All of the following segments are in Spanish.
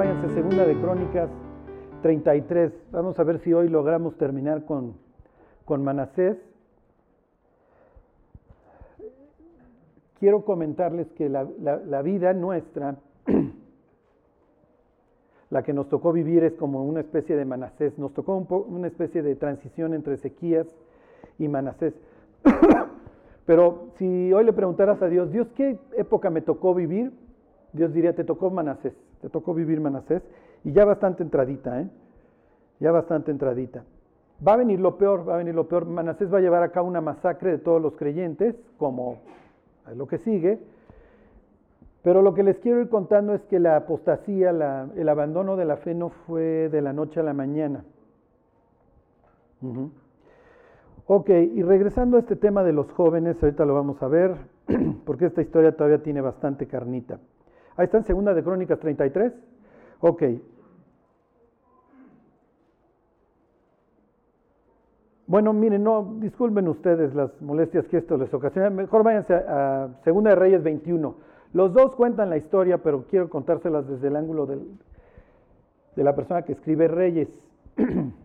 váyanse segunda de Crónicas 33. Vamos a ver si hoy logramos terminar con, con Manasés. Quiero comentarles que la, la vida nuestra, la que nos tocó vivir es como una especie de Manasés. Nos tocó un una especie de transición entre Ezequías y Manasés. Pero si hoy le preguntaras a Dios, Dios, ¿qué época me tocó vivir? Dios diría, te tocó Manasés, te tocó vivir Manasés. Y ya bastante entradita, ¿eh? Ya bastante entradita. Va a venir lo peor, va a venir lo peor. Manasés va a llevar a cabo una masacre de todos los creyentes, como lo que sigue. Pero lo que les quiero ir contando es que la apostasía, el abandono de la fe no fue de la noche a la mañana. Ok, y regresando a este tema de los jóvenes, ahorita lo vamos a ver, porque esta historia todavía tiene bastante carnita. Ahí está en Segunda de Crónicas 33. Ok. Bueno, miren, no, disculpen ustedes las molestias que esto les ocasiona. Mejor váyanse a, Segunda de Reyes 21. Los dos cuentan la historia, pero quiero contárselas desde el ángulo de la persona que escribe Reyes.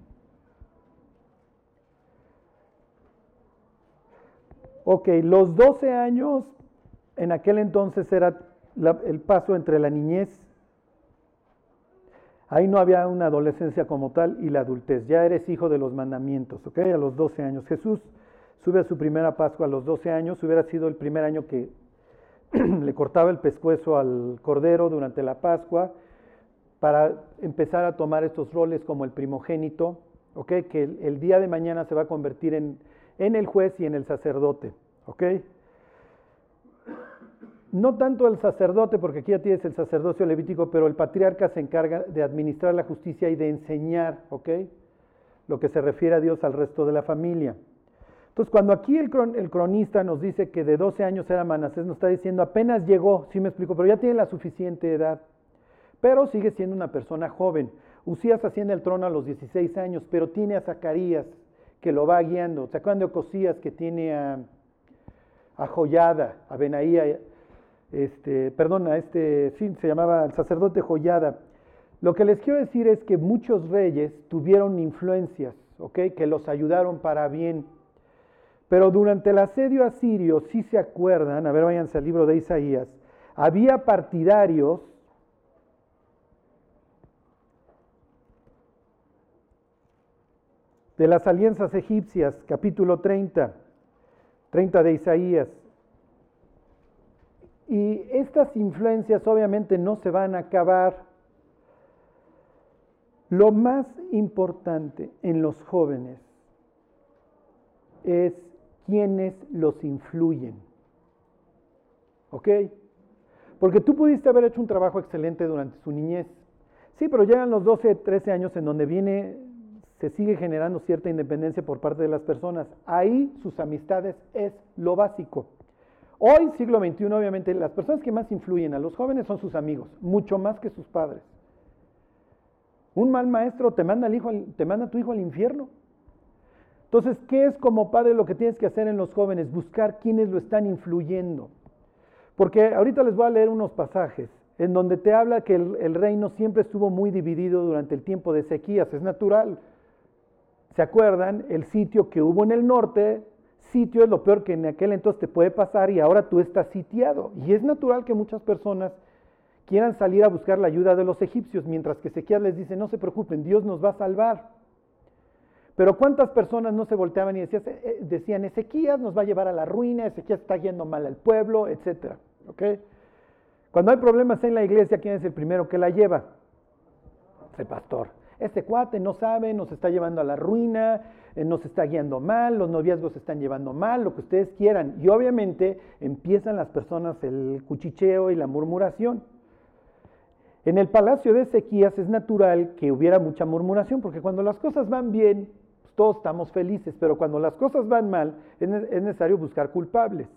Ok, los 12 años en aquel entonces era el paso entre la niñez, ahí no había una adolescencia como tal y la adultez, ya eres hijo de los mandamientos, ok, a los 12 años. Jesús sube a su primera Pascua a los 12 años, hubiera sido el primer año que le cortaba el pescuezo al cordero durante la Pascua para empezar a tomar estos roles como el primogénito, ok, que el día de mañana se va a convertir en en el juez y en el sacerdote. ¿Ok? No tanto el sacerdote, porque aquí ya tienes el sacerdocio levítico, pero el patriarca se encarga de administrar la justicia y de enseñar, ¿ok? Lo que se refiere a Dios al resto de la familia. Entonces, cuando aquí el, cronista nos dice que de 12 años era Manasés, nos está diciendo apenas llegó, sí me explico, pero ya tiene la suficiente edad. Pero sigue siendo una persona joven. Usías asciende al trono a los 16 años, pero tiene a Zacarías, que lo va guiando. ¿Se acuerdan de Ocosías que tiene a, a Joyada, a Benaía, este, perdón, a este, sí, se llamaba el sacerdote Joyada? Lo que les quiero decir es que muchos reyes tuvieron influencias, ¿ok? Que los ayudaron para bien. Pero durante el asedio asirio, si se acuerdan, a ver, váyanse al libro de Isaías, había partidarios de las alianzas egipcias, capítulo 30, 30 de Isaías. Y estas influencias obviamente no se van a acabar. Lo más importante en los jóvenes es quienes los influyen. ¿Ok? Porque tú pudiste haber hecho un trabajo excelente durante su niñez. Sí, pero llegan los 12, 13 años en donde viene se sigue generando cierta independencia por parte de las personas. Ahí sus amistades es lo básico. Hoy, siglo XXI, obviamente, las personas que más influyen a los jóvenes son sus amigos, mucho más que sus padres. Un mal maestro te manda, al hijo, te manda a tu hijo al infierno. Entonces, ¿qué es como padre lo que tienes que hacer en los jóvenes? Buscar quienes lo están influyendo. Porque ahorita les voy a leer unos pasajes en donde te habla que el, el reino siempre estuvo muy dividido durante el tiempo de sequías. Es natural. ¿Se acuerdan? El sitio que hubo en el norte, sitio es lo peor que en aquel entonces te puede pasar y ahora tú estás sitiado. Y es natural que muchas personas quieran salir a buscar la ayuda de los egipcios, mientras que Ezequiel les dice, no se preocupen, Dios nos va a salvar. Pero ¿cuántas personas no se volteaban y decían, eh, decían Ezequías nos va a llevar a la ruina, Ezequías está yendo mal al pueblo, etcétera? Cuando hay problemas en la iglesia, ¿quién es el primero que la lleva? El pastor este cuate no sabe, nos está llevando a la ruina, eh, nos está guiando mal, los noviazgos se están llevando mal, lo que ustedes quieran. Y obviamente empiezan las personas el cuchicheo y la murmuración. En el palacio de Ezequías es natural que hubiera mucha murmuración, porque cuando las cosas van bien, pues todos estamos felices, pero cuando las cosas van mal, es, necesario buscar culpables.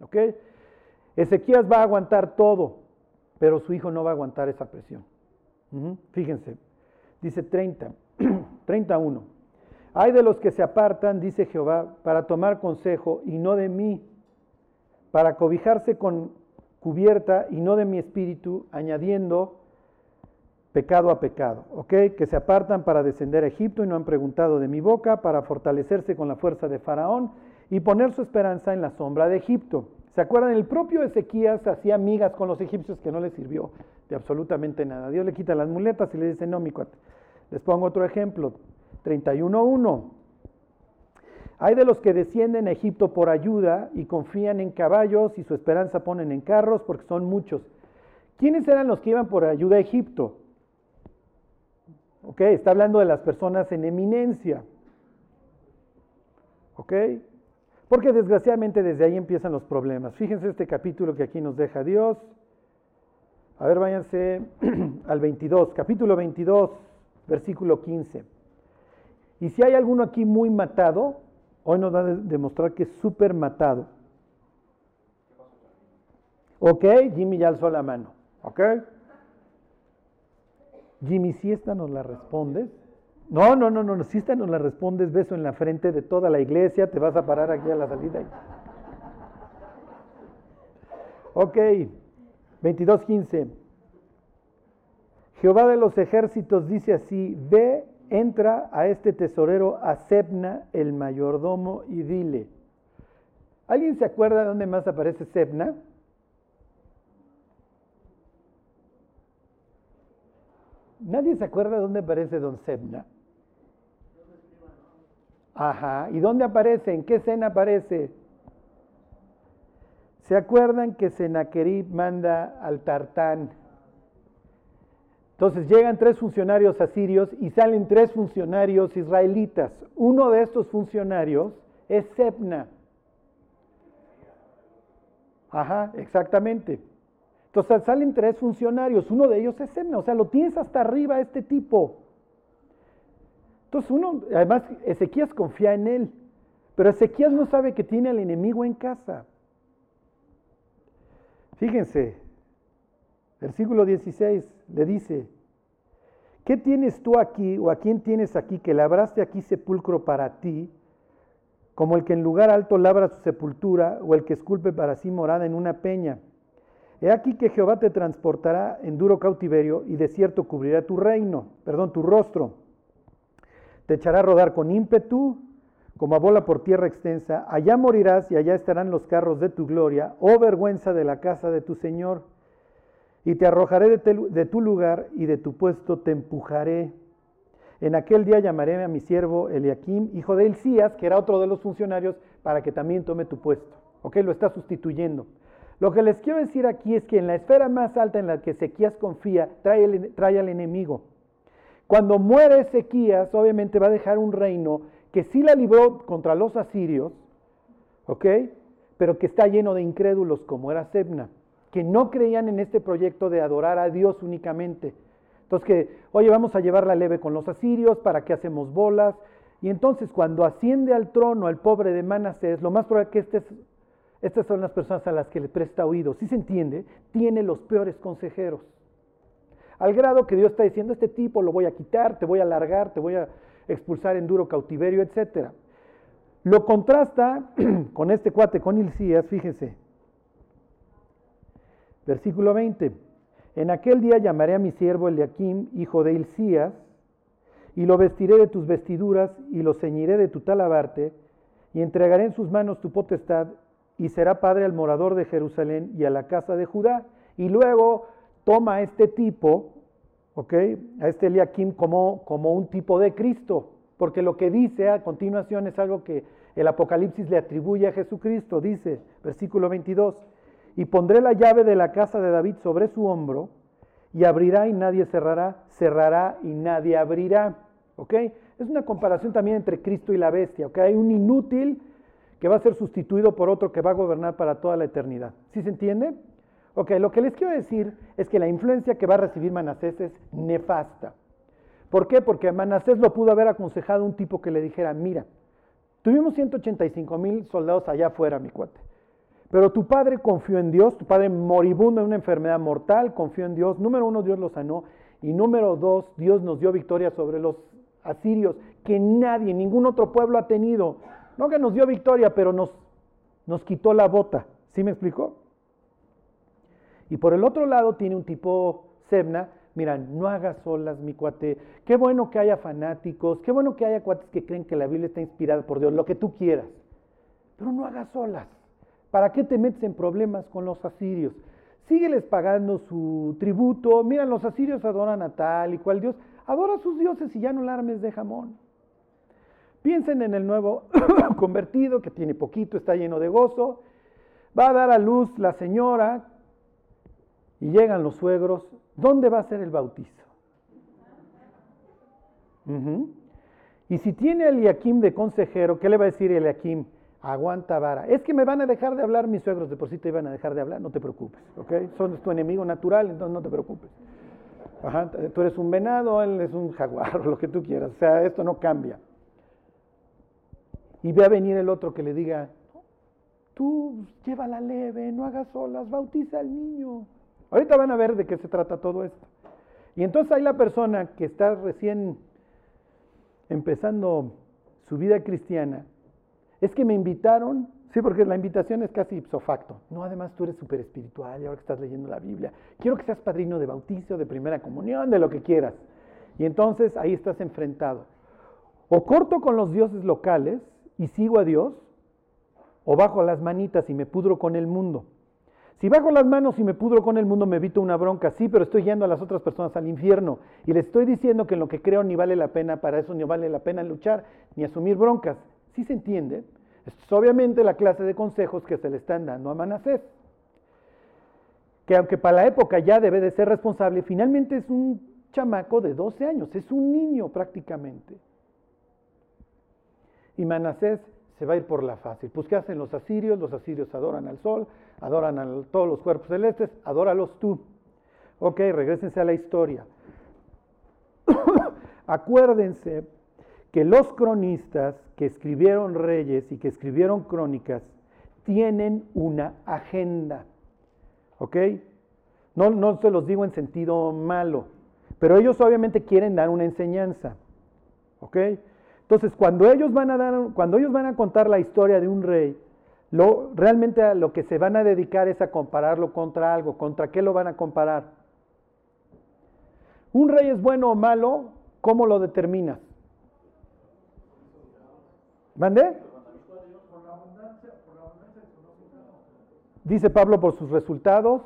¿ok? Ezequías va a aguantar todo, pero su hijo no va a aguantar esa presión. Fíjense, Dice 30, 31. Hay de los que se apartan, dice Jehová, para tomar consejo y no de mí, para cobijarse con cubierta y no de mi espíritu, añadiendo, pecado a pecado, ¿ok? Que se apartan para descender a Egipto y no han preguntado de mi boca, para fortalecerse con la fuerza de Faraón y poner su esperanza en la sombra de Egipto. ¿Se acuerdan? El propio Ezequías hacía migas con los egipcios que no les sirvió de absolutamente nada. Dios le quita las muletas y le dice, no, mi cuate. Les pongo otro ejemplo, 31.1. Hay de los que descienden a Egipto por ayuda y confían en caballos y su esperanza ponen en carros porque son muchos. ¿Quiénes eran los que iban por ayuda a Egipto? ¿Ok? Está hablando de las personas en eminencia. ¿Ok? Porque desgraciadamente desde ahí empiezan los problemas. Fíjense este capítulo que aquí nos deja Dios. A ver, váyanse al 22, capítulo 22, versículo 15. Y si hay alguno aquí muy matado, hoy nos va a demostrar que es súper matado. Ok, Jimmy ya alzó la mano. Ok. Jimmy, si esta nos la respondes. No, no, no, no, si esta nos la respondes, beso en la frente de toda la iglesia, te vas a parar aquí a la salida. Ok, 22.15. Jehová de los ejércitos dice así, ve, entra a este tesorero, a Sebna, el mayordomo, y dile. ¿Alguien se acuerda de dónde más aparece Sebna? ¿Nadie se acuerda de dónde aparece don Sebna? Ajá. ¿Y dónde aparece? ¿En qué escena aparece? ¿Se acuerdan que Senaquerib manda al Tartán? Entonces llegan tres funcionarios asirios y salen tres funcionarios israelitas. Uno de estos funcionarios es Sebna. Ajá, exactamente. Entonces salen tres funcionarios, uno de ellos es Sebna, o sea, lo tienes hasta arriba este tipo. Entonces uno, además Ezequías confía en él, pero Ezequías no sabe que tiene al enemigo en casa. Fíjense, versículo 16 le dice, ¿qué tienes tú aquí o a quién tienes aquí que labraste aquí sepulcro para ti, como el que en lugar alto labra su sepultura o el que esculpe para sí morada en una peña? He aquí que Jehová te transportará en duro cautiverio y desierto cubrirá tu reino, perdón, tu rostro te echará a rodar con ímpetu, como a bola por tierra extensa. Allá morirás y allá estarán los carros de tu gloria, oh vergüenza de la casa de tu Señor. Y te arrojaré de, tu lugar y de tu puesto te empujaré. En aquel día llamaré a mi siervo Eliakim, hijo de Elías, que era otro de los funcionarios, para que también tome tu puesto. ¿Ok? Lo está sustituyendo. Lo que les quiero decir aquí es que en la esfera más alta en la que Ezequías confía, trae, trae al enemigo. Cuando muere Ezequías, obviamente va a dejar un reino que sí la libró contra los asirios, ¿ok? Pero que está lleno de incrédulos como era Sebna, que no creían en este proyecto de adorar a Dios únicamente. Entonces que, oye, vamos a llevar la leve con los asirios, ¿para qué hacemos bolas? Y entonces cuando asciende al trono el pobre de Manasés, lo más probable es que estas son las personas a las que le presta oído, si se entiende, tiene los peores consejeros. Al grado que Dios está diciendo, este tipo lo voy a quitar, te voy a largar, te voy a expulsar en duro cautiverio, etc. Lo contrasta con este cuate, con Hilcías, fíjense. Versículo 20. En aquel día llamaré a mi siervo Eliakim, hijo de Hilcías, y lo vestiré de tus vestiduras y lo ceñiré de tu talabarte, y entregaré en sus manos tu potestad, y será padre al morador de Jerusalén y a la casa de Judá. Y luego toma a este tipo, ¿ok? A este Eliakim como, como un tipo de Cristo, porque lo que dice a continuación es algo que el Apocalipsis le atribuye a Jesucristo. Dice, versículo 22, y pondré la llave de la casa de David sobre su hombro, y abrirá y nadie cerrará, cerrará y nadie abrirá. ¿Ok? Es una comparación también entre Cristo y la bestia. ¿Ok? Hay un inútil que va a ser sustituido por otro que va a gobernar para toda la eternidad. ¿Sí se entiende? Ok, lo que les quiero decir es que la influencia que va a recibir Manasés es nefasta. ¿Por qué? Porque Manasés lo pudo haber aconsejado un tipo que le dijera, mira, tuvimos 185 mil soldados allá afuera, mi cuate. Pero tu padre confió en Dios, tu padre moribundo en una enfermedad mortal, confió en Dios. Número uno, Dios lo sanó. Y número dos, Dios nos dio victoria sobre los asirios, que nadie, ningún otro pueblo ha tenido. No que nos dio victoria, pero nos, nos quitó la bota. ¿Sí me explicó? Y por el otro lado tiene un tipo Sebna, Mira, no hagas solas, mi cuate. Qué bueno que haya fanáticos, qué bueno que haya cuates que creen que la Biblia está inspirada por Dios, lo que tú quieras. Pero no hagas solas. ¿Para qué te metes en problemas con los asirios? Sígueles pagando su tributo. Mira, los asirios adoran a tal y cual Dios. Adora a sus dioses y ya no la armes de jamón. Piensen en el nuevo convertido que tiene poquito, está lleno de gozo. Va a dar a luz la señora y llegan los suegros. ¿Dónde va a ser el bautizo? Y si tiene a Eliakim de consejero, ¿qué le va a decir Eliakim? Aguanta vara. Es que me van a dejar de hablar mis suegros, de por sí te iban a dejar de hablar, no te preocupes, ¿ok? Son tu enemigo natural, entonces no te preocupes. Ajá, tú eres un venado, él es un jaguar, lo que tú quieras, o sea, esto no cambia. Y ve a venir el otro que le diga, tú lleva la leve, no hagas solas, bautiza al niño. Ahorita van a ver de qué se trata todo esto. Y entonces hay la persona que está recién empezando su vida cristiana. Es que me invitaron, sí, porque la invitación es casi ipso facto. No, además tú eres súper espiritual y ahora que estás leyendo la Biblia. Quiero que seas padrino de bautizo, de primera comunión, de lo que quieras. Y entonces ahí estás enfrentado. O corto con los dioses locales y sigo a Dios, o bajo las manitas y me pudro con el mundo. Si bajo las manos y me pudro con el mundo, me evito una bronca, sí, pero estoy yendo a las otras personas al infierno y les estoy diciendo que en lo que creo ni vale la pena, para eso ni vale la pena luchar ni asumir broncas. ¿Sí se entiende? Esto es obviamente la clase de consejos que se le están dando a Manasés. Que aunque para la época ya debe de ser responsable, finalmente es un chamaco de 12 años, es un niño prácticamente. Y Manasés se va a ir por la fácil. Pues ¿qué hacen los asirios? Los asirios adoran al sol, adoran a todos los cuerpos celestes, adóralos tú. Ok, regresense a la historia. Acuérdense que los cronistas que escribieron reyes y que escribieron crónicas tienen una agenda. ¿Ok? No, no se los digo en sentido malo, pero ellos obviamente quieren dar una enseñanza. ¿Ok? Entonces, cuando ellos van a dar, cuando ellos van a contar la historia de un rey, lo, realmente a lo que se van a dedicar es a compararlo contra algo. ¿Contra qué lo van a comparar? ¿Un rey es bueno o malo? ¿Cómo lo determinas? ¿Mande? Dice Pablo por sus resultados.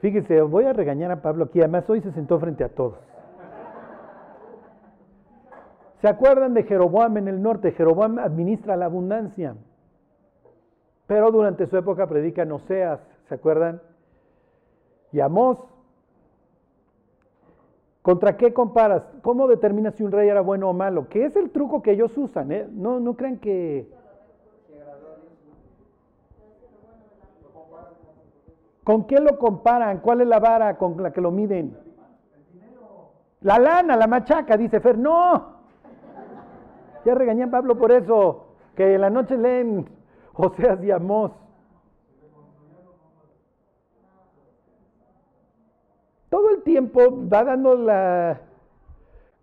Fíjese, voy a regañar a Pablo aquí. Además, hoy se sentó frente a todos. ¿Se acuerdan de Jeroboam en el norte? Jeroboam administra la abundancia. Pero durante su época predica no seas, ¿se acuerdan? Y Amós. ¿Contra qué comparas? ¿Cómo determinas si un rey era bueno o malo? ¿Qué es el truco que ellos usan? Eh? No, no crean que... ¿Con qué lo comparan? ¿Cuál es la vara con la que lo miden? La lana, la machaca, dice Fer. No, ya regañé a Pablo por eso, que en la noche leen Oseas y Amós. Todo tiempo va dando la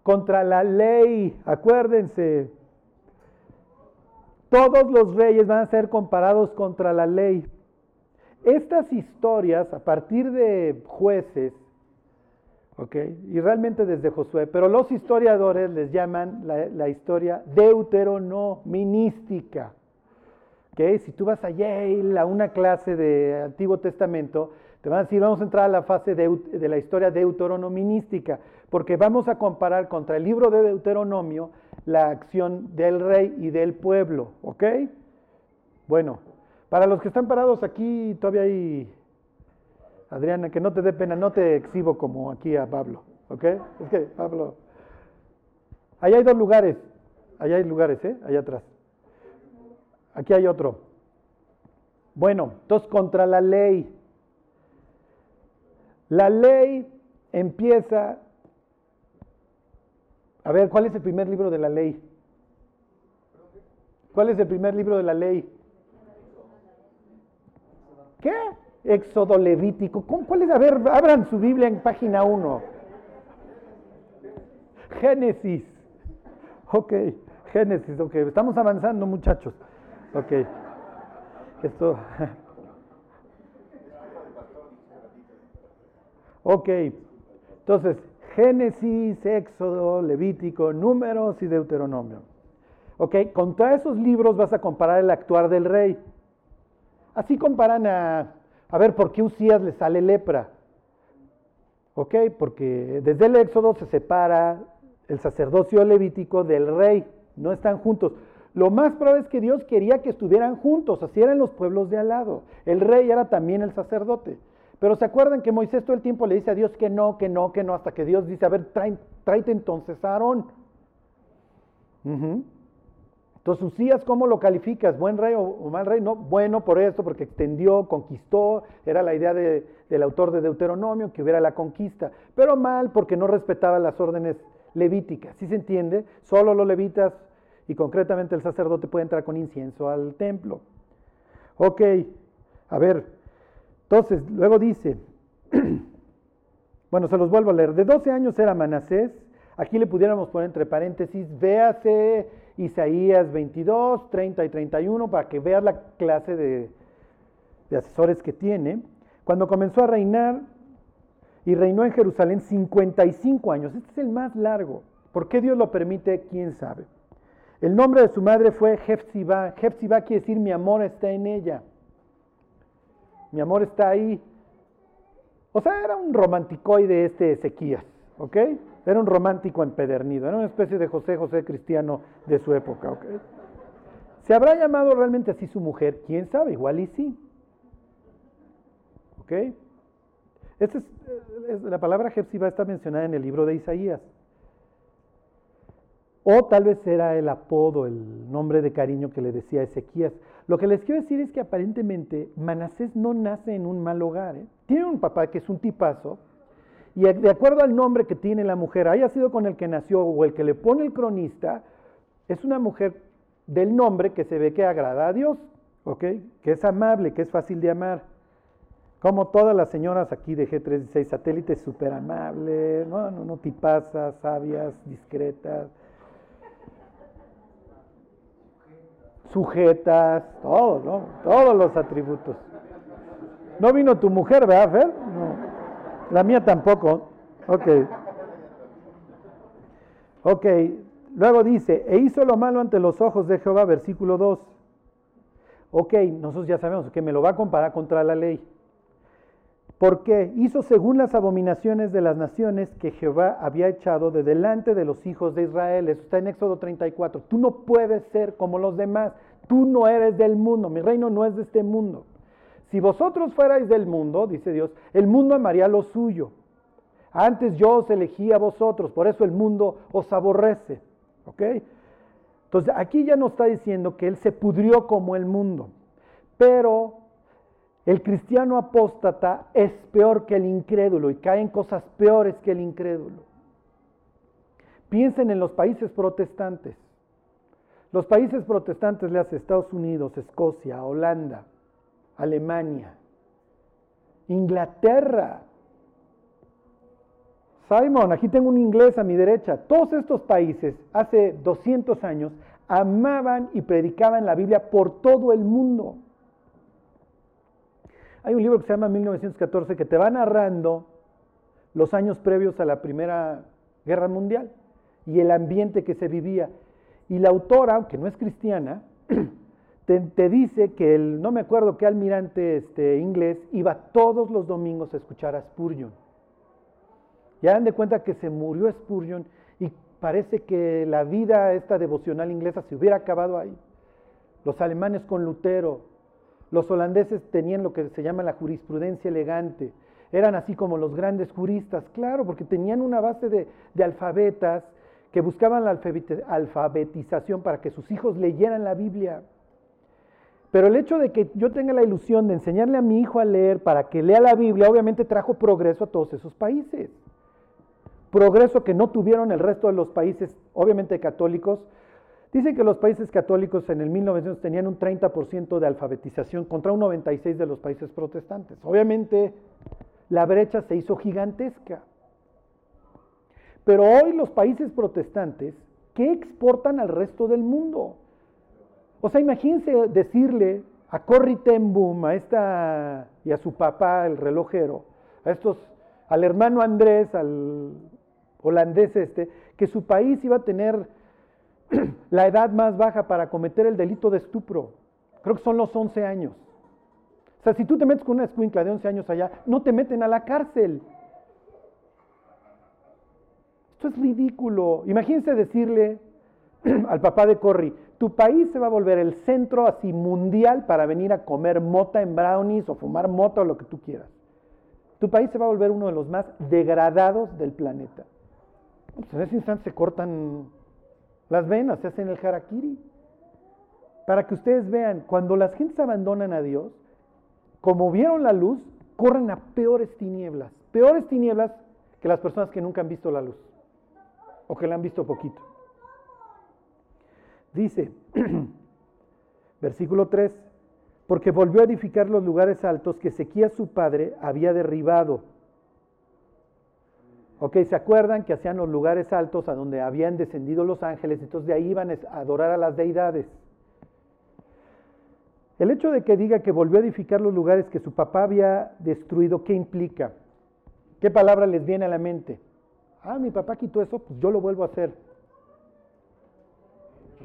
contra la ley, acuérdense. Todos los reyes van a ser comparados contra la ley. Estas historias, a partir de jueces, y realmente desde Josué, pero los historiadores les llaman la, historia deuteronomística. ¿okay? Si tú vas a Yale a una clase de Antiguo Testamento, te van a decir, vamos a entrar a la fase de, la historia deuteronomística, porque vamos a comparar contra el libro de Deuteronomio la acción del rey y del pueblo. ¿Ok? Bueno, para los que están parados aquí, todavía hay Adriana, que no te dé pena, no te exhibo como aquí a Pablo, ¿ok? Es que Pablo, allá hay dos lugares, allá hay lugares, ¿eh? Allá atrás. Aquí hay otro. Bueno, entonces contra la ley. La ley empieza, a ver, ¿cuál es el primer libro de la ley? ¿Cuál es el primer libro de la ley? ¿Qué? Éxodo Levítico. ¿Cuál es? A ver, abran su Biblia en página 1. Génesis. Ok, Génesis, ok. Estamos avanzando, muchachos. Ok. Esto. Ok, entonces, Génesis, Éxodo, Levítico, Números y Deuteronomio. Ok, contra esos libros vas a comparar el actuar del rey. Así comparan a, a ver, ¿por qué Usías le sale lepra? Ok, porque desde el Éxodo se separa el sacerdocio levítico del rey, no están juntos. Lo más probable es que Dios quería que estuvieran juntos, así eran los pueblos de al lado. El rey era también el sacerdote. Pero se acuerdan que Moisés todo el tiempo le dice a Dios que no, que no, que no, hasta que Dios dice, a ver, tráete entonces a Aarón. Entonces, Usías, ¿cómo lo calificas? ¿Buen rey o, mal rey? No, bueno por esto, porque extendió, conquistó, era la idea del autor de Deuteronomio, que hubiera la conquista, pero mal porque no respetaba las órdenes levíticas. ¿Sí se entiende? Solo los levitas y concretamente el sacerdote puede entrar con incienso al templo. Ok, a ver, entonces, luego dice, bueno, se los vuelvo a leer, de 12 años era Manasés, aquí le pudiéramos poner entre paréntesis, véase Isaías 22, 30 y 31 para que veas la clase de, asesores que tiene. Cuando comenzó a reinar y reinó en Jerusalén 55 años, este es el más largo. ¿Por qué Dios lo permite? ¿Quién sabe? El nombre de su madre fue Jefzibá. Jefzibá quiere decir mi amor está en ella. Mi amor está ahí. O sea, era un romanticoide este Ezequías, ¿ok? Era un romántico empedernido, era una especie de José José cristiano de su época, ¿ok? ¿Se habrá llamado realmente así su mujer? ¿Quién sabe? Igual y sí. ¿Ok? Esta es, la palabra Jepsiba está mencionada en el libro de Isaías. O tal vez era el apodo, el nombre de cariño que le decía Ezequías. Lo que les quiero decir es que aparentemente Manasés no nace en un mal hogar. ¿eh? Tiene un papá que es un tipazo, y de acuerdo al nombre que tiene la mujer, haya sido con el que nació o el que le pone el cronista, es una mujer del nombre que se ve que agrada a Dios, ¿ok? Que es amable, que es fácil de amar. Como todas las señoras aquí de G36 satélites, súper amables, no, no, no, tipazas, sabias, discretas, sujetas, todos, ¿no? Todos los atributos. No vino tu mujer, ¿verdad, Fer? No. La mía tampoco. Ok. Ok. Luego dice, e hizo lo malo ante los ojos de Jehová, versículo 2. Ok, nosotros ya sabemos que me lo va a comparar contra la ley. ¿Por qué? Hizo según las abominaciones de las naciones que Jehová había echado de delante de los hijos de Israel. Eso está en Éxodo 34. Tú no puedes ser como los demás. Tú no eres del mundo. Mi reino no es de este mundo. Si vosotros fuerais del mundo, dice Dios, el mundo amaría lo suyo. Antes yo os elegí a vosotros, por eso el mundo os aborrece. ¿Ok? Entonces aquí ya nos está diciendo que él se pudrió como el mundo. Pero el cristiano apóstata es peor que el incrédulo y cae en cosas peores que el incrédulo. Piensen en los países protestantes. Los países protestantes le Estados Unidos, Escocia, Holanda, Alemania, Inglaterra. Simon, aquí tengo un inglés a mi derecha. Todos estos países hace 200 años amaban y predicaban la Biblia por todo el mundo. Hay un libro que se llama 1914 que te va narrando los años previos a la Primera Guerra Mundial y el ambiente que se vivía. Y la autora, aunque no es cristiana, te, dice que el, no me acuerdo qué almirante este, inglés, iba todos los domingos a escuchar a Spurgeon. Ya dan de cuenta que se murió Spurgeon y parece que la vida esta devocional inglesa se hubiera acabado ahí. Los alemanes con Lutero, los holandeses tenían lo que se llama la jurisprudencia elegante. Eran así como los grandes juristas, claro, porque tenían una base de, alfabetas que buscaban la alfabetización para que sus hijos leyeran la Biblia. Pero el hecho de que yo tenga la ilusión de enseñarle a mi hijo a leer para que lea la Biblia, obviamente trajo progreso a todos esos países. Progreso que no tuvieron el resto de los países, obviamente católicos. Dicen que los países católicos en el 1900 tenían un 30% de alfabetización contra un 96% de los países protestantes. Obviamente la brecha se hizo gigantesca. Pero hoy los países protestantes, ¿qué exportan al resto del mundo? O sea, imagínense decirle a Corrie ten a esta y a su papá, el relojero, a estos al hermano Andrés, al holandés este, que su país iba a tener la edad más baja para cometer el delito de estupro. Creo que son los 11 años. O sea, si tú te metes con una escuincla de 11 años allá, no te meten a la cárcel. Esto es ridículo. Imagínense decirle al papá de Corry, tu país se va a volver el centro así mundial para venir a comer mota en brownies o fumar mota o lo que tú quieras. Tu país se va a volver uno de los más degradados del planeta. Pues en ese instante se cortan las venas, se hacen el harakiri. Para que ustedes vean, cuando las gentes abandonan a Dios, como vieron la luz, corren a peores tinieblas. Peores tinieblas que las personas que nunca han visto la luz o que la han visto poquito. Dice, versículo 3, porque volvió a edificar los lugares altos que Sequía su padre había derribado. Ok, ¿se acuerdan que hacían los lugares altos a donde habían descendido los ángeles? Entonces de ahí iban a adorar a las deidades. El hecho de que diga que volvió a edificar los lugares que su papá había destruido, ¿qué implica? ¿Qué palabra les viene a la mente? Ah, mi papá quitó eso, pues yo lo vuelvo a hacer.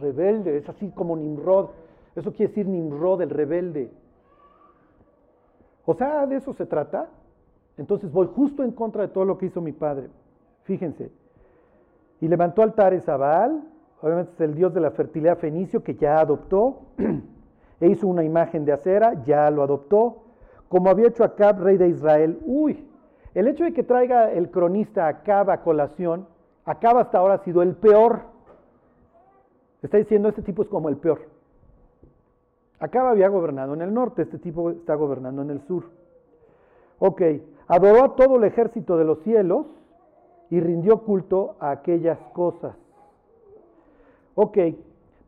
Rebelde, es así como Nimrod. Eso quiere decir Nimrod, el rebelde. O sea, de eso se trata. Entonces voy justo en contra de todo lo que hizo mi padre. Fíjense. Y levantó altares a Baal, obviamente es el dios de la fertilidad fenicio que ya adoptó. e hizo una imagen de acera, ya lo adoptó, como había hecho Acab, rey de Israel. Uy, el hecho de que traiga el cronista Acab a colación, Acab hasta ahora ha sido el peor. Está diciendo, este tipo es como el peor. Acab había gobernado en el norte, este tipo está gobernando en el sur. Ok, adoró a todo el ejército de los cielos y rindió culto a aquellas cosas. Ok,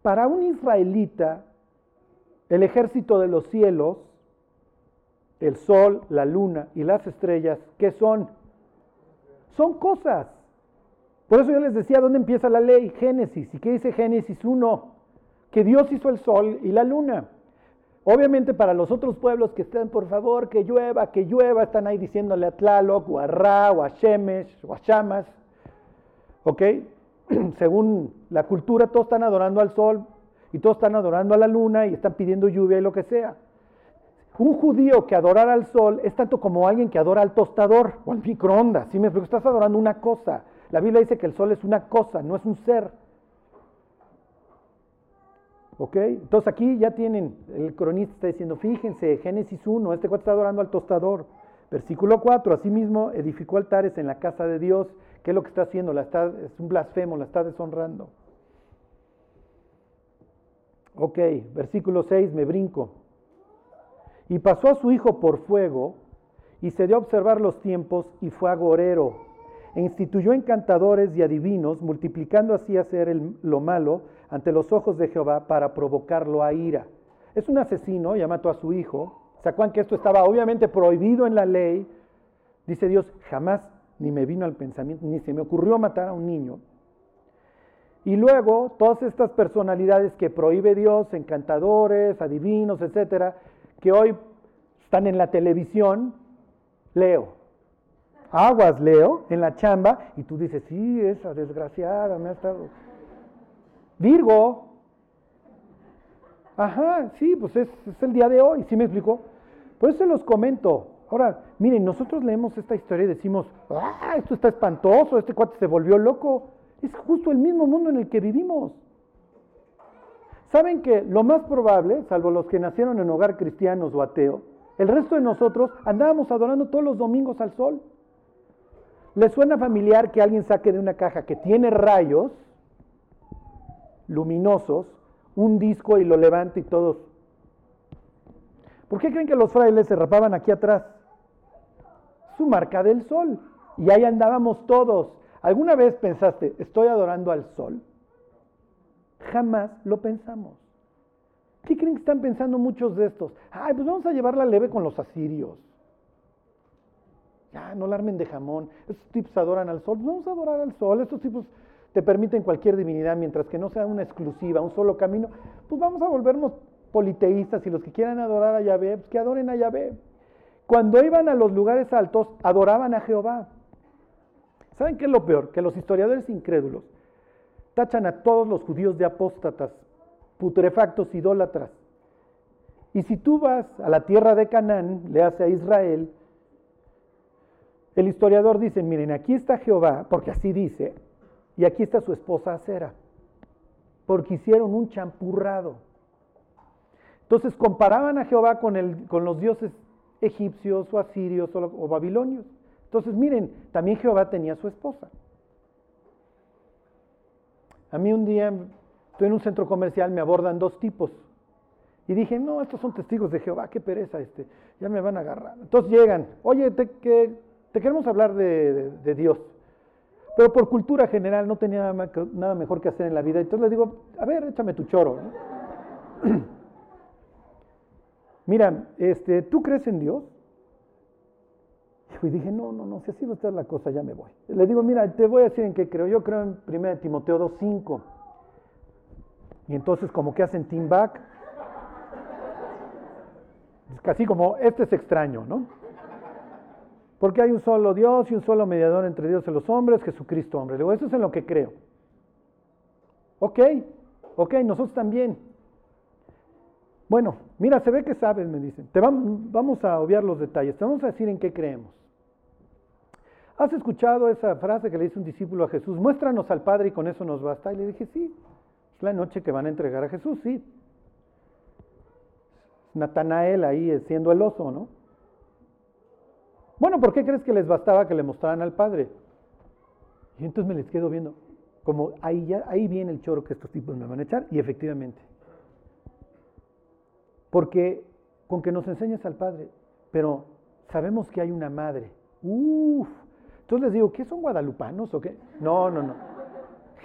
para un israelita el ejército de los cielos, el sol, la luna y las estrellas, ¿qué son? Son cosas. Por eso yo les decía, ¿dónde empieza la ley? Génesis. ¿Y qué dice Génesis 1? Que Dios hizo el sol y la luna. Obviamente para los otros pueblos que están, por favor, que llueva, que llueva, están ahí diciéndole a Tlaloc, o a Ra, o a Shemesh, o a Shamas. ¿Ok? Según la cultura, todos están adorando al sol, y todos están adorando a la luna y están pidiendo lluvia y lo que sea. Un judío que adora al sol es tanto como alguien que adora al tostador o al microondas. ¿sí me explico? Estás adorando una cosa. La Biblia dice que el sol es una cosa, no es un ser. ¿Ok? Entonces aquí ya tienen, el cronista está diciendo, fíjense, Génesis 1, este cuate está adorando al tostador. Versículo 4, asimismo edificó altares en la casa de Dios. ¿Qué es lo que está haciendo? La está, es un blasfemo, la está deshonrando. Ok, versículo 6, me brinco. Y pasó a su hijo por fuego, y se dio a observar los tiempos, y fue agorero, e instituyó encantadores y adivinos, multiplicando así hacer lo malo ante los ojos de Jehová para provocarlo a ira. Es un asesino, ya mató a su hijo. ¿Se que esto estaba obviamente prohibido en la ley? Dice Dios, jamás ni me vino al pensamiento, ni se me ocurrió matar a un niño. Y luego todas estas personalidades que prohíbe Dios, encantadores, adivinos, etcétera, que hoy están en la televisión, leo. Aguas leo en la chamba y tú dices, sí, esa desgraciada me ha estado. Virgo. Ajá, sí, pues es, el día de hoy, ¿sí me explicó? Por eso los comento. Ahora, miren, nosotros leemos esta historia y decimos, ah, esto está espantoso, este cuate se volvió loco. Es justo el mismo mundo en el que vivimos. Saben que lo más probable, salvo los que nacieron en hogar cristianos o ateo, el resto de nosotros andábamos adorando todos los domingos al sol. ¿Les suena familiar que alguien saque de una caja que tiene rayos luminosos un disco y lo levante y todos? ¿Por qué creen que los frailes se rapaban aquí atrás? Su marca del sol. Y ahí andábamos todos. ¿Alguna vez pensaste, estoy adorando al sol? Jamás lo pensamos. ¿Qué creen que están pensando muchos de estos? Ay, pues vamos a llevarla leve con los asirios. Ya, no la armen de jamón. Estos tipos adoran al sol. Pues vamos a adorar al sol. Estos tipos te permiten cualquier divinidad mientras que no sea una exclusiva, un solo camino. Pues vamos a volvernos politeístas y los que quieran adorar a Yahvé, pues que adoren a Yahvé. cuando iban a los lugares altos, adoraban a Jehová. ¿Saben qué es lo peor? Que los historiadores incrédulos tachan a todos los judíos de apóstatas, putrefactos, idólatras. Y si tú vas a la tierra de Canaán, le hace a Israel, el historiador dice, miren, aquí está Jehová, porque así dice, y aquí está su esposa Acera, porque hicieron un champurrado. Entonces comparaban a Jehová con, los dioses egipcios o asirios o, babilonios. Entonces miren, también Jehová tenía su esposa. A mí un día, estoy en un centro comercial, me abordan dos tipos. Y dije, no, estos son testigos de Jehová, qué pereza este, ya me van a agarrar. Entonces llegan, oye, te, que, te queremos hablar de, Dios. Pero por cultura general no tenía nada, mejor que hacer en la vida. Entonces le digo, a ver, échame tu choro. Mira, este, ¿tú crees en Dios? Y dije, no, no, no, si así va a estar la cosa, ya me voy. Le digo, mira, te voy a decir en qué creo. Yo creo en 1 Timoteo 2.5. Y entonces como que hacen team back. Es casi como, este es extraño, ¿no? Porque hay un solo Dios y un solo mediador entre Dios y los hombres, Jesucristo hombre. Le digo, eso es en lo que creo. Ok, ok, nosotros también. Bueno, mira, se ve que sabes, me dicen. Te vamos, a obviar los detalles, te vamos a decir en qué creemos. ¿Has escuchado esa frase que le dice un discípulo a Jesús? Muéstranos al Padre y con eso nos basta. Y le dije, sí, es la noche que van a entregar a Jesús, sí. Natanael ahí siendo el oso, ¿no? Bueno, ¿por qué crees que les bastaba que le mostraran al Padre? Y entonces me les quedo viendo, como ahí, ya, ahí viene el choro que estos tipos me van a echar, y efectivamente. Porque con que nos enseñes al Padre, pero sabemos que hay una madre. Uf. Entonces les digo, ¿qué son guadalupanos o qué? No, no, no.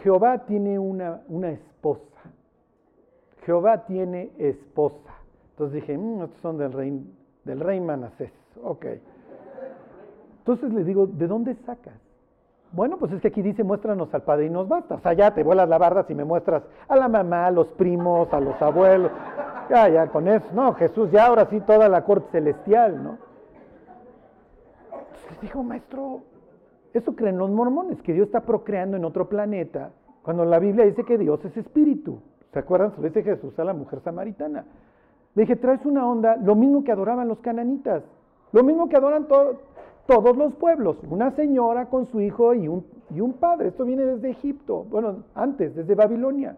Jehová tiene una, una esposa. Jehová tiene esposa. Entonces dije, mmm, estos son del rey, del rey Manasés. Ok. Entonces les digo, ¿de dónde sacas? Bueno, pues es que aquí dice, muéstranos al Padre y nos basta. O sea, ya te vuelas la barda si me muestras a la mamá, a los primos, a los abuelos. Ya, ya, con eso. No, Jesús, ya ahora sí toda la corte celestial, ¿no? Entonces dijo, maestro, eso creen los mormones, que Dios está procreando en otro planeta, cuando la Biblia dice que Dios es espíritu. ¿Se acuerdan? Se lo dice Jesús a la mujer samaritana. Le dije, traes una onda, lo mismo que adoraban los cananitas, lo mismo que adoran todos todos los pueblos, una señora con su hijo y un, y un padre. Esto viene desde Egipto, bueno, antes, desde Babilonia.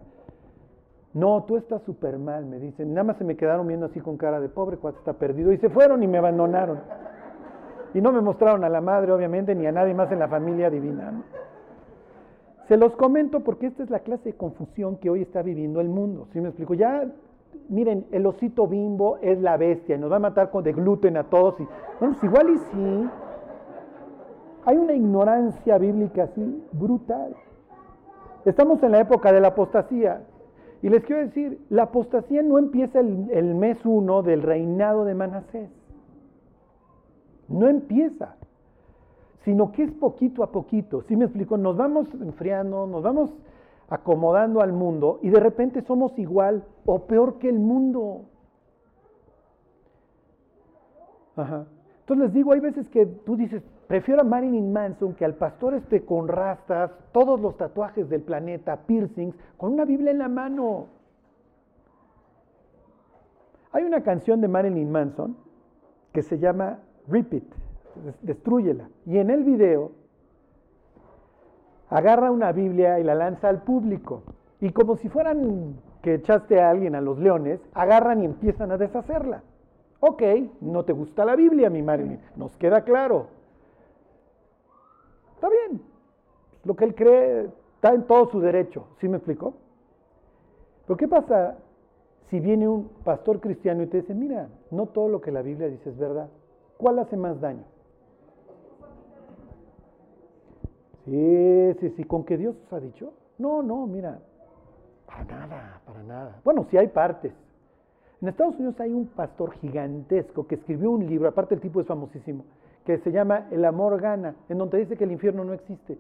No, tú estás súper mal, me dicen. Nada más se me quedaron viendo así con cara de pobre, cuate está perdido. Y se fueron y me abandonaron. Y no me mostraron a la madre, obviamente, ni a nadie más en la familia divina. Se los comento porque esta es la clase de confusión que hoy está viviendo el mundo. ¿Sí me explico? Ya, miren, el osito bimbo es la bestia y nos va a matar con de gluten a todos. Y, bueno, pues igual y sí, hay una ignorancia bíblica así brutal. Estamos en la época de la apostasía. Y les quiero decir, la apostasía no empieza el, mes uno del reinado de Manasés. No empieza. Sino que es poquito a poquito. Si me explico? Nos vamos enfriando, nos vamos acomodando al mundo y de repente somos igual o peor que el mundo. Ajá. Entonces les digo, hay veces que tú dices, prefiero a Marilyn Manson que al pastor este con rastas, todos los tatuajes del planeta, piercings, con una Biblia en la mano. Hay una canción de Marilyn Manson que se llama Repeat, destruyela. Y en el video agarra una Biblia y la lanza al público. Y como si fueran que echaste a alguien a los leones, agarran y empiezan a deshacerla. Ok, no te gusta la Biblia, mi Marilyn, nos queda claro. Está bien, lo que él cree está en todo su derecho, ¿sí me explicó? Pero ¿qué pasa si viene un pastor cristiano y te dice, mira, no todo lo que la Biblia dice es verdad? ¿Cuál hace más daño? Sí, sí, sí, con que Dios os ha dicho. No, no, mira, para nada, para nada. Bueno, sí hay partes, en Estados Unidos hay un pastor gigantesco que escribió un libro, aparte el tipo es famosísimo, que se llama El amor gana, en donde dice que el infierno no existe.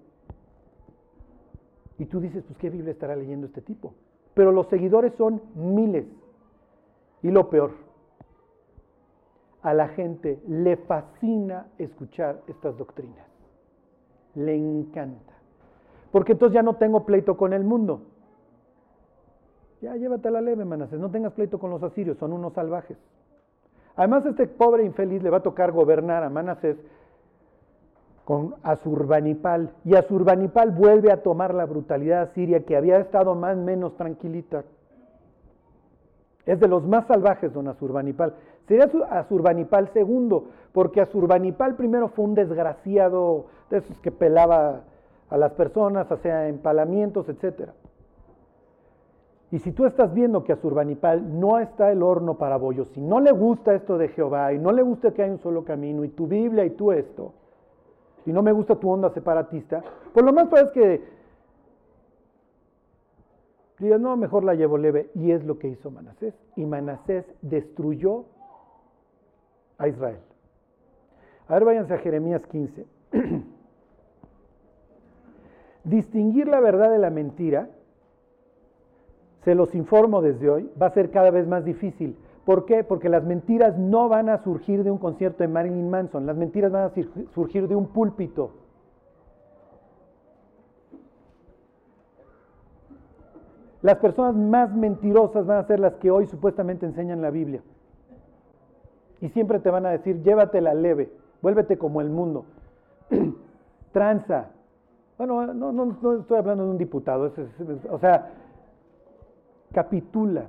Y tú dices, pues qué Biblia estará leyendo este tipo. Pero los seguidores son miles. Y lo peor, a la gente le fascina escuchar estas doctrinas. Le encanta. Porque entonces ya no tengo pleito con el mundo. Ya llévatela leve, Manasés. No tengas pleito con los asirios, son unos salvajes. Además, este pobre infeliz le va a tocar gobernar a Manasés con Azurbanipal. Y Azurbanipal vuelve a tomar la brutalidad siria que había estado más menos tranquilita. Es de los más salvajes, don Azurbanipal. Sería Azurbanipal segundo, porque Azurbanipal primero fue un desgraciado de esos que pelaba a las personas, hacía empalamientos, etc. Y si tú estás viendo que a Azurbanipal no está el horno para bollos, si no le gusta esto de Jehová y no le gusta que hay un solo camino y tu Biblia y tú esto, y no me gusta tu onda separatista, pues lo más probable es que digas, no, mejor la llevo leve. Y es lo que hizo Manasés. Y Manasés destruyó a Israel. A ver, váyanse a Jeremías 15. Distinguir la verdad de la mentira, se los informo desde hoy, va a ser cada vez más difícil. ¿Por qué? Porque las mentiras no van a surgir de un concierto de Marilyn Manson, las mentiras van a surgir de un púlpito. Las personas más mentirosas van a ser las que hoy supuestamente enseñan la Biblia. Y siempre te van a decir, llévatela leve, vuélvete como el mundo. Tranza. Bueno, no, no, estoy hablando de un diputado, o sea, capitula,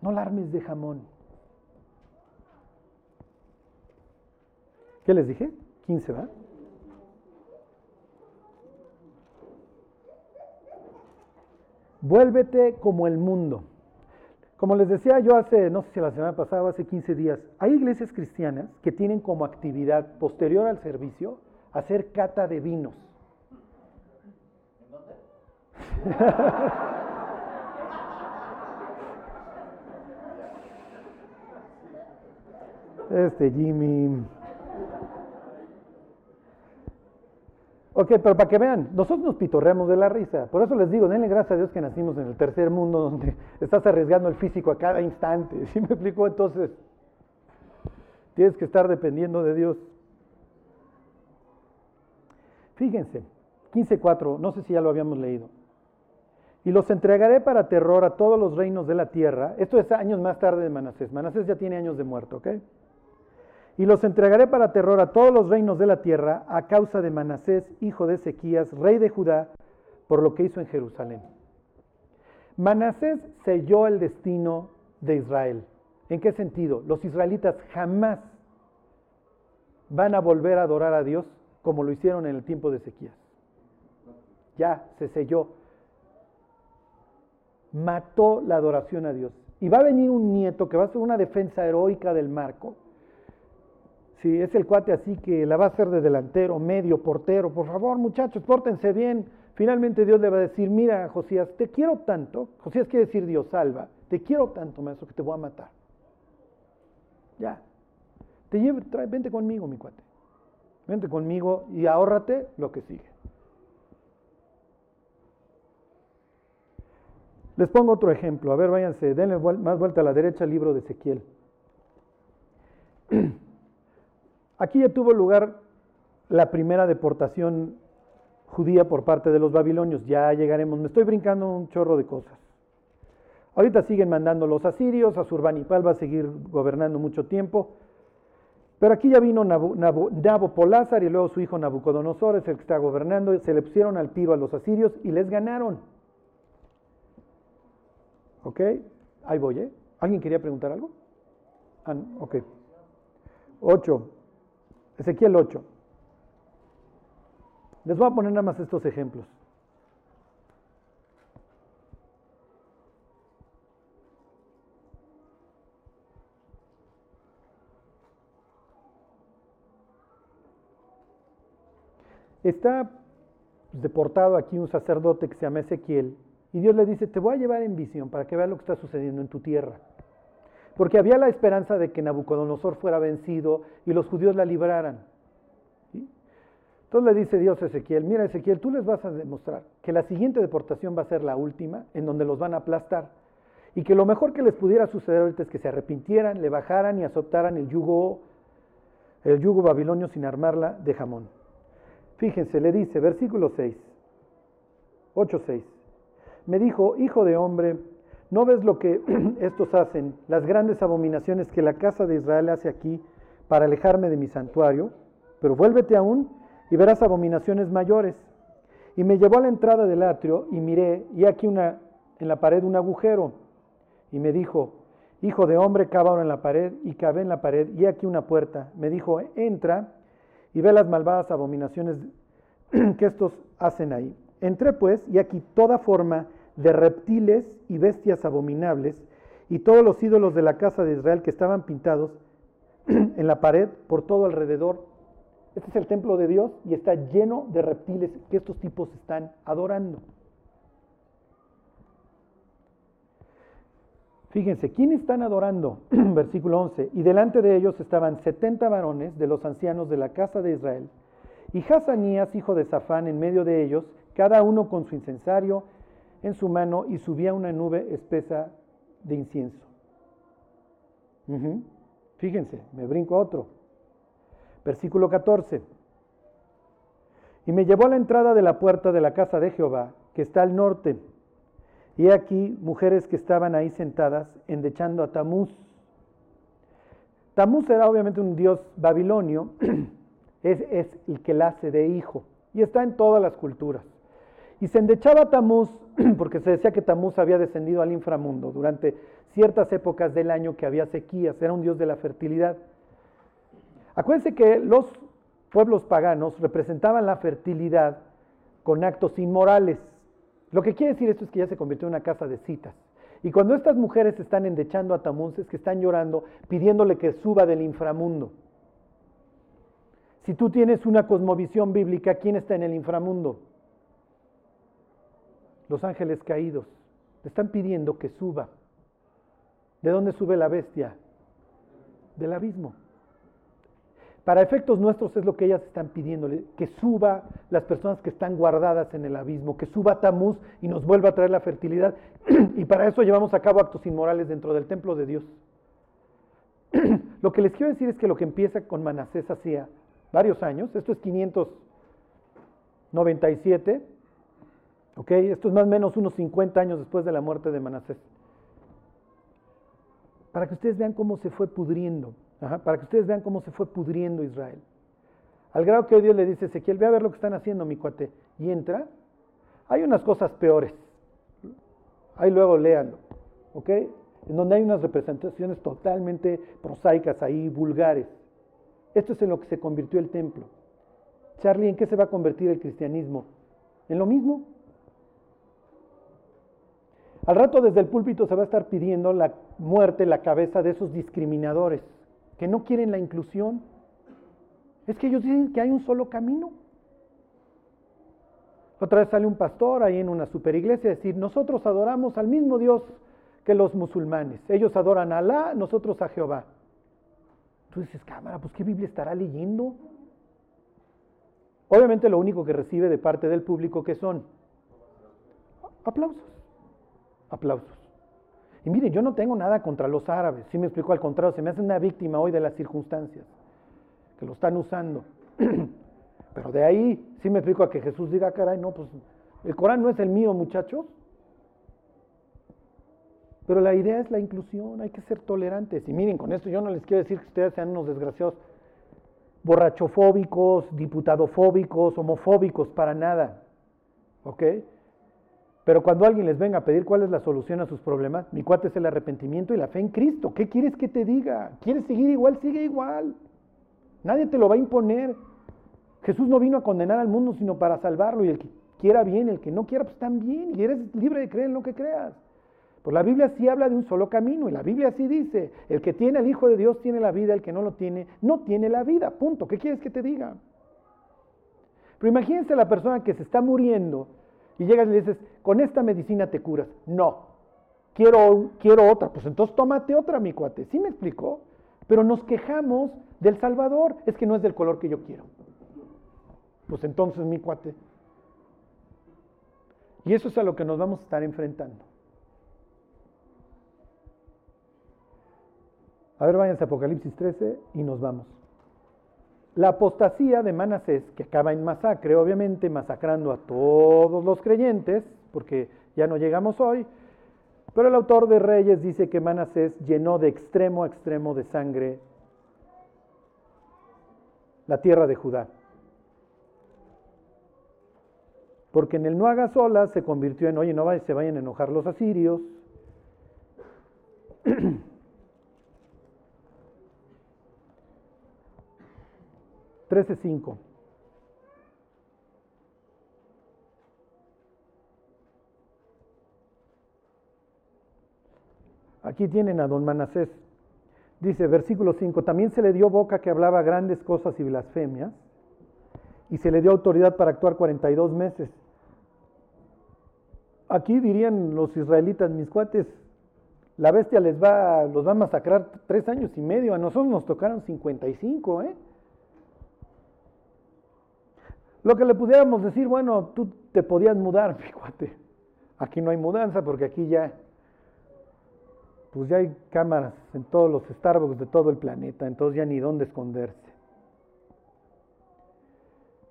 no la armes de jamón. ¿Qué les dije? 15, ¿verdad? Vuélvete como el mundo. Como les decía yo hace, no sé si la semana pasada o hace 15 días, hay iglesias cristianas que tienen como actividad posterior al servicio hacer cata de vinos. ¿En dónde? este Jimmy. Ok, pero para que vean, nosotros nos pitorreamos de la risa. Por eso les digo, denle gracias a Dios que nacimos en el tercer mundo donde estás arriesgando el físico a cada instante. ¿Sí me explico? Entonces, tienes que estar dependiendo de Dios. Fíjense, 15.4, no sé si ya lo habíamos leído. Y los entregaré para terror a todos los reinos de la tierra. Esto es años más tarde de Manasés. Manasés ya tiene años de muerto, ¿ok? Y los entregaré para terror a todos los reinos de la tierra a causa de Manasés, hijo de Ezequías, rey de Judá, por lo que hizo en Jerusalén. Manasés selló el destino de Israel. ¿En qué sentido? Los israelitas jamás van a volver a adorar a Dios como lo hicieron en el tiempo de Ezequías. Ya se selló. Mató la adoración a Dios. Y va a venir un nieto que va a ser una defensa heroica del marco si es el cuate así que la va a hacer de delantero, medio, portero, por favor muchachos, pórtense bien. Finalmente Dios le va a decir, mira Josías, te quiero tanto, Josías quiere decir Dios salva, te quiero tanto, maestro, que te voy a matar. Ya, te llevo, trae, vente conmigo, mi cuate. Vente conmigo y ahórrate lo que sigue. Les pongo otro ejemplo. A ver, váyanse, denle más vuelta a la derecha al libro de Ezequiel. Aquí ya tuvo lugar la primera deportación judía por parte de los babilonios. Ya llegaremos, me estoy brincando un chorro de cosas. Ahorita siguen mandando los asirios, Azurbanipal va a seguir gobernando mucho tiempo. Pero aquí ya vino Nabopolázar y luego su hijo Nabucodonosor es el que está gobernando. Se le pusieron al tiro a los asirios y les ganaron. ¿Ok? Ahí voy, ¿eh? ¿Alguien quería preguntar algo? Ah, ok. Ocho. Ezequiel 8. Les voy a poner nada más estos ejemplos. Está deportado aquí un sacerdote que se llama Ezequiel y Dios le dice, te voy a llevar en visión para que veas lo que está sucediendo en tu tierra porque había la esperanza de que Nabucodonosor fuera vencido y los judíos la libraran. Entonces le dice Dios a Ezequiel, mira Ezequiel, tú les vas a demostrar que la siguiente deportación va a ser la última, en donde los van a aplastar, y que lo mejor que les pudiera suceder ahorita es que se arrepintieran, le bajaran y aceptaran el yugo el yugo babilonio sin armarla de jamón. Fíjense, le dice, versículo 6, 8, 6. Me dijo, hijo de hombre, ¿no ves lo que estos hacen, las grandes abominaciones que la casa de Israel hace aquí para alejarme de mi santuario? Pero vuélvete aún y verás abominaciones mayores. Y me llevó a la entrada del atrio y miré, y aquí una, en la pared un agujero. Y me dijo, hijo de hombre, cava en la pared, y cavé en la pared, y aquí una puerta. Me dijo, entra y ve las malvadas abominaciones que estos hacen ahí. Entré pues, y aquí toda forma de reptiles y bestias abominables, y todos los ídolos de la casa de Israel que estaban pintados en la pared por todo alrededor este es el templo de Dios y está lleno de reptiles que estos tipos están adorando. Fíjense, ¿quién están adorando? Versículo 11. Y delante de ellos estaban 70 varones de los ancianos de la casa de Israel. Y Hazanías, hijo de Safán, en medio de ellos, cada uno con su incensario en su mano, y subía una nube espesa de incienso. Fíjense, me brinco a otro. Versículo 14. Y me llevó a la entrada de la puerta de la casa de Jehová, que está al norte. Y aquí mujeres que estaban ahí sentadas, endechando a Tamuz. Tamuz era obviamente un dios babilonio, es, es, el que la hace de hijo, y está en todas las culturas. Y se endechaba Tamuz, porque se decía que Tamuz había descendido al inframundo durante ciertas épocas del año que había sequías, era un dios de la fertilidad. Acuérdense que los pueblos paganos representaban la fertilidad con actos inmorales. Lo que quiere decir esto es que ya se convirtió en una casa de citas. Y cuando estas mujeres están endechando a Tamuz es que están llorando, pidiéndole que suba del inframundo. Si tú tienes una cosmovisión bíblica, ¿quién está en el inframundo? Los ángeles caídos. Le están pidiendo que suba. ¿De dónde sube la bestia? Del abismo. Para efectos nuestros es lo que ellas están pidiéndole, que suba las personas que están guardadas en el abismo, que suba Tamuz y nos vuelva a traer la fertilidad. y para eso llevamos a cabo actos inmorales dentro del templo de Dios. lo que les quiero decir es que lo que empieza con Manasés hacía varios años, esto es 597, ¿ok? Esto es más o menos unos 50 años después de la muerte de Manasés. Para que ustedes vean cómo se fue pudriendo para que ustedes vean cómo se fue pudriendo Israel. Al grado que hoy Dios le dice, Ezequiel, ve a ver lo que están haciendo, mi cuate. Y entra. Hay unas cosas peores. Ahí luego léanlo. ¿Ok? En donde hay unas representaciones totalmente prosaicas ahí, vulgares. Esto es en lo que se convirtió el templo. Charlie, ¿en qué se va a convertir el cristianismo? ¿En lo mismo? Al rato desde el púlpito se va a estar pidiendo la muerte, la cabeza de esos discriminadores que no quieren la inclusión. Es que ellos dicen que hay un solo camino. Otra vez sale un pastor ahí en una superiglesia a decir, nosotros adoramos al mismo Dios que los musulmanes. Ellos adoran a Alá, nosotros a Jehová. Tú dices, cámara, pues ¿qué Biblia estará leyendo? Obviamente lo único que recibe de parte del público que son aplausos. Aplausos. Y mire, yo no tengo nada contra los árabes, sí me explico al contrario, se me hace una víctima hoy de las circunstancias, que lo están usando. Pero de ahí, sí me explico a que Jesús diga, caray, no, pues el Corán no es el mío, muchachos. Pero la idea es la inclusión, hay que ser tolerantes. Y miren, con esto yo no les quiero decir que ustedes sean unos desgraciados borrachofóbicos, diputadofóbicos, homofóbicos, para nada. ¿Ok? Pero cuando alguien les venga a pedir cuál es la solución a sus problemas, mi cuate es el arrepentimiento y la fe en Cristo. ¿Qué quieres que te diga? ¿Quieres seguir igual? Sigue igual. Nadie te lo va a imponer. Jesús no vino a condenar al mundo, sino para salvarlo. Y el que quiera bien, el que no quiera, pues también. Y eres libre de creer en lo que creas. Pues la Biblia sí habla de un solo camino. Y la Biblia sí dice, el que tiene al Hijo de Dios tiene la vida, el que no lo tiene, no tiene la vida. Punto. ¿Qué quieres que te diga? Pero imagínense la persona que se está muriendo y llegas y le dices, con esta medicina te curas. No, quiero, quiero otra. Pues entonces tómate otra, mi cuate. ¿Sí me explicó? Pero nos quejamos del Salvador. Es que no es del color que yo quiero. Pues entonces, mi cuate. Y eso es a lo que nos vamos a estar enfrentando. A ver, váyanse a Apocalipsis 13 y nos vamos. La apostasía de Manasés, que acaba en masacre, obviamente masacrando a todos los creyentes, porque ya no llegamos hoy, pero el autor de Reyes dice que Manasés llenó de extremo a extremo de sangre la tierra de Judá. Porque en el no hagas se convirtió en, oye, no se vayan a enojar los asirios. 13.5. Aquí tienen a don Manasés. Dice, versículo 5, también se le dio boca que hablaba grandes cosas y blasfemias, y se le dio autoridad para actuar 42 meses. Aquí dirían los israelitas, mis cuates, la bestia les va, los va a masacrar tres años y medio, a nosotros nos tocaron 55, ¿eh? Lo que le pudiéramos decir, bueno, tú te podías mudar, cuate. Aquí no hay mudanza porque aquí ya, pues ya hay cámaras en todos los Starbucks de todo el planeta, entonces ya ni dónde esconderse.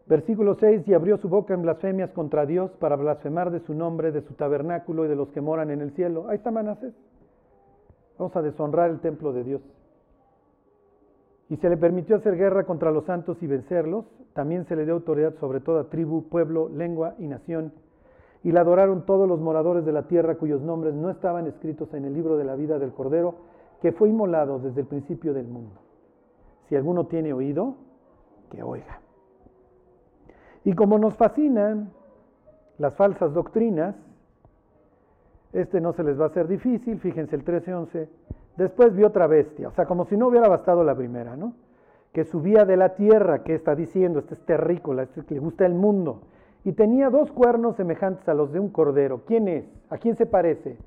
Versículo 6, y abrió su boca en blasfemias contra Dios para blasfemar de su nombre, de su tabernáculo y de los que moran en el cielo. Ahí está Manasés. Vamos a deshonrar el templo de Dios y se le permitió hacer guerra contra los santos y vencerlos. También se le dio autoridad sobre toda tribu, pueblo, lengua y nación. Y la adoraron todos los moradores de la tierra cuyos nombres no estaban escritos en el libro de la vida del Cordero, que fue inmolado desde el principio del mundo. Si alguno tiene oído, que oiga. Y como nos fascinan las falsas doctrinas, este no se les va a hacer difícil, fíjense el 13-11, Después vio otra bestia, o sea, como si no hubiera bastado la primera, ¿no? Que subía de la tierra, que está diciendo, este es terrícola, este que le gusta el mundo, y tenía dos cuernos semejantes a los de un cordero. ¿Quién es? ¿A quién se parece?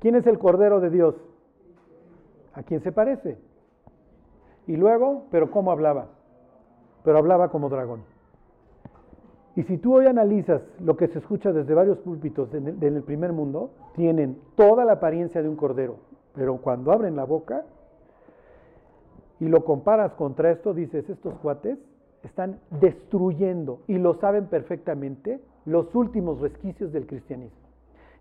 ¿Quién es el cordero de Dios? ¿A quién se parece? Y luego, pero ¿cómo hablaba? Pero hablaba como dragón. Y si tú hoy analizas lo que se escucha desde varios púlpitos en el, primer mundo, tienen toda la apariencia de un cordero, pero cuando abren la boca y lo comparas contra esto, dices, estos cuates están destruyendo, y lo saben perfectamente, los últimos resquicios del cristianismo.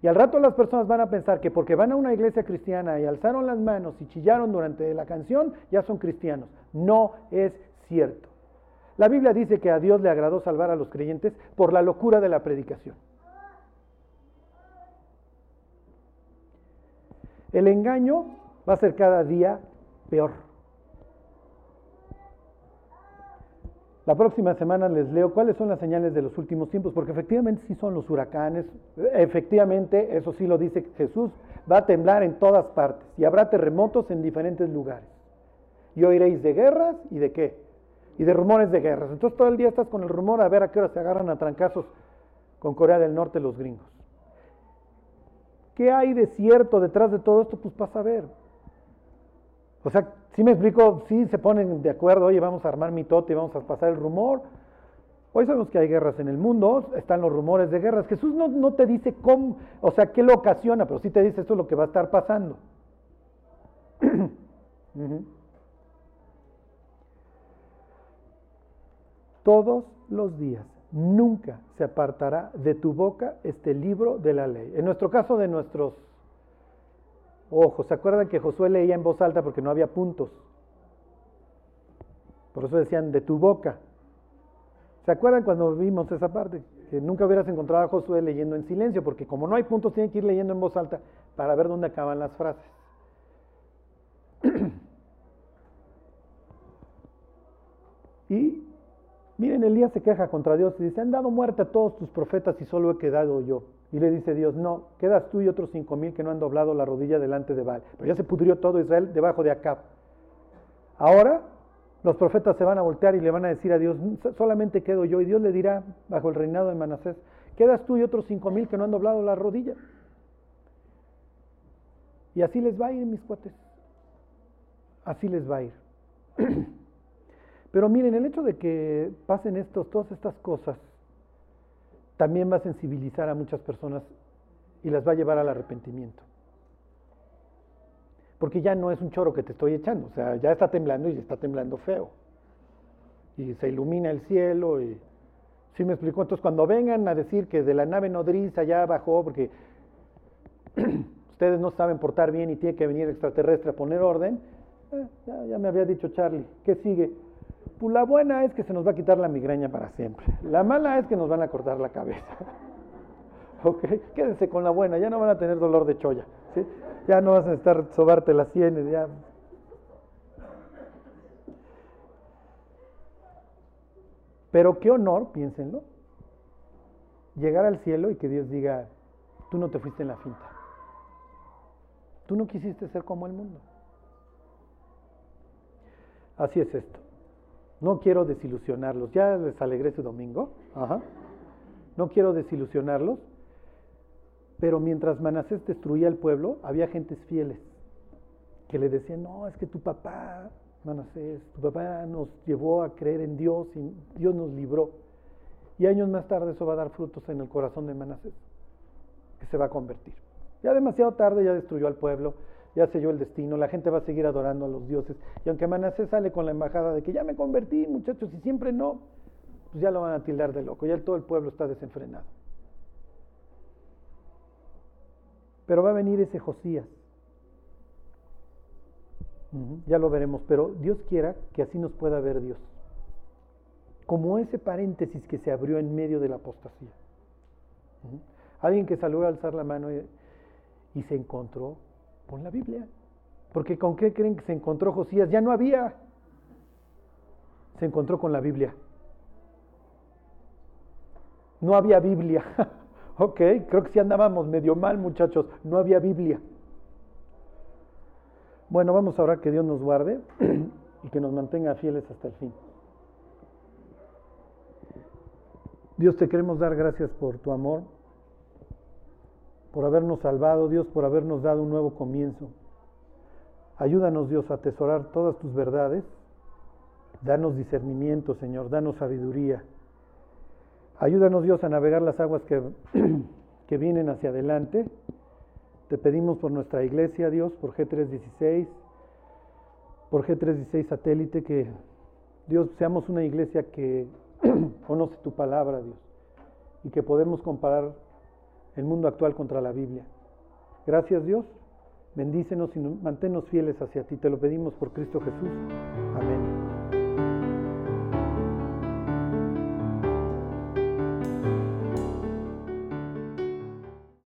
Y al rato las personas van a pensar que porque van a una iglesia cristiana y alzaron las manos y chillaron durante la canción, ya son cristianos. No es cierto. La Biblia dice que a Dios le agradó salvar a los creyentes por la locura de la predicación. El engaño va a ser cada día peor. La próxima semana les leo cuáles son las señales de los últimos tiempos, porque efectivamente sí son los huracanes, efectivamente, eso sí lo dice Jesús, va a temblar en todas partes y habrá terremotos en diferentes lugares. Y oiréis de guerras y de qué? Y de rumores de guerras. Entonces todo el día estás con el rumor a ver a qué hora se agarran a trancazos con Corea del Norte los gringos. ¿Qué hay de cierto detrás de todo esto? Pues pasa a ver. O sea, si me explico, si se ponen de acuerdo, oye, vamos a armar mitote y vamos a pasar el rumor. Hoy sabemos que hay guerras en el mundo, están los rumores de guerras. Jesús no, no te dice cómo, o sea, qué lo ocasiona, pero sí te dice esto es lo que va a estar pasando. todos los días. Nunca se apartará de tu boca este libro de la ley. En nuestro caso de nuestros ojos, ¿se acuerdan que Josué leía en voz alta porque no había puntos? Por eso decían de tu boca. ¿Se acuerdan cuando vimos esa parte? Que nunca hubieras encontrado a Josué leyendo en silencio, porque como no hay puntos, tiene que ir leyendo en voz alta para ver dónde acaban las frases. y Miren, Elías se queja contra Dios y dice, han dado muerte a todos tus profetas y solo he quedado yo. Y le dice Dios, no, quedas tú y otros cinco mil que no han doblado la rodilla delante de Baal. Pero ya se pudrió todo Israel debajo de Acab. Ahora los profetas se van a voltear y le van a decir a Dios, solamente quedo yo. Y Dios le dirá, bajo el reinado de Manasés, quedas tú y otros cinco mil que no han doblado la rodilla. Y así les va a ir, mis cuates. Así les va a ir. Pero miren, el hecho de que pasen estos, todas estas cosas también va a sensibilizar a muchas personas y las va a llevar al arrepentimiento. porque ya no es un choro que te estoy echando, o sea, ya está temblando y está temblando feo. Y se ilumina el cielo y... ¿Sí me explicó? Entonces, cuando vengan a decir que de la nave nodriza ya bajó, porque ustedes no saben portar bien y tiene que venir extraterrestre a poner orden, eh, ya, ya, me había dicho Charlie, ¿qué sigue? La buena es que se nos va a quitar la migraña para siempre. La mala es que nos van a cortar la cabeza. ok, quédense con la buena, ya no van a tener dolor de cholla. Ya no vas a estar sobarte las sienes, ya. Pero qué honor, piénsenlo, llegar al cielo y que Dios diga, tú no te fuiste en la finta. Tú no quisiste ser como el mundo. Así es esto. No quiero desilusionarlos. Ya les alegré su domingo. Ajá. No quiero desilusionarlos. Pero mientras Manasés destruía el pueblo, había gentes fieles que le decían, no, es que tu papá, Manasés, tu papá nos llevó a creer en Dios y Dios nos libró. Y años más tarde eso va a dar frutos en el corazón de Manasés, que se va a convertir. Ya demasiado tarde ya destruyó al pueblo, ya selló el destino, la gente va a seguir adorando a los dioses. Y aunque Manasés sale con la embajada de que ya me convertí, muchachos, y siempre no, pues ya lo van a tildar de loco, ya todo el pueblo está desenfrenado. Pero va a venir ese Josías. Ya lo veremos, pero Dios quiera que así nos pueda ver Dios. Como ese paréntesis que se abrió en medio de la apostasía. Alguien que salió a alzar la mano y, y se encontró con la Biblia. Porque ¿con qué creen que se encontró Josías? Ya no había. Se encontró con la Biblia. No había Biblia. Ok, creo que sí andábamos medio mal, muchachos. No había Biblia. Bueno, vamos a orar que Dios nos guarde y que nos mantenga fieles hasta el fin. Dios, te queremos dar gracias por tu amor, por habernos salvado, Dios, por habernos dado un nuevo comienzo. Ayúdanos, Dios, a atesorar todas tus verdades. Danos discernimiento, Señor, danos sabiduría. Ayúdanos Dios a navegar las aguas que, que vienen hacia adelante. Te pedimos por nuestra iglesia, Dios, por G316, por G316 satélite, que Dios seamos una iglesia que conoce tu palabra, Dios, y que podemos comparar el mundo actual contra la Biblia. Gracias, Dios. Bendícenos y manténnos fieles hacia ti. Te lo pedimos por Cristo Jesús. Amén.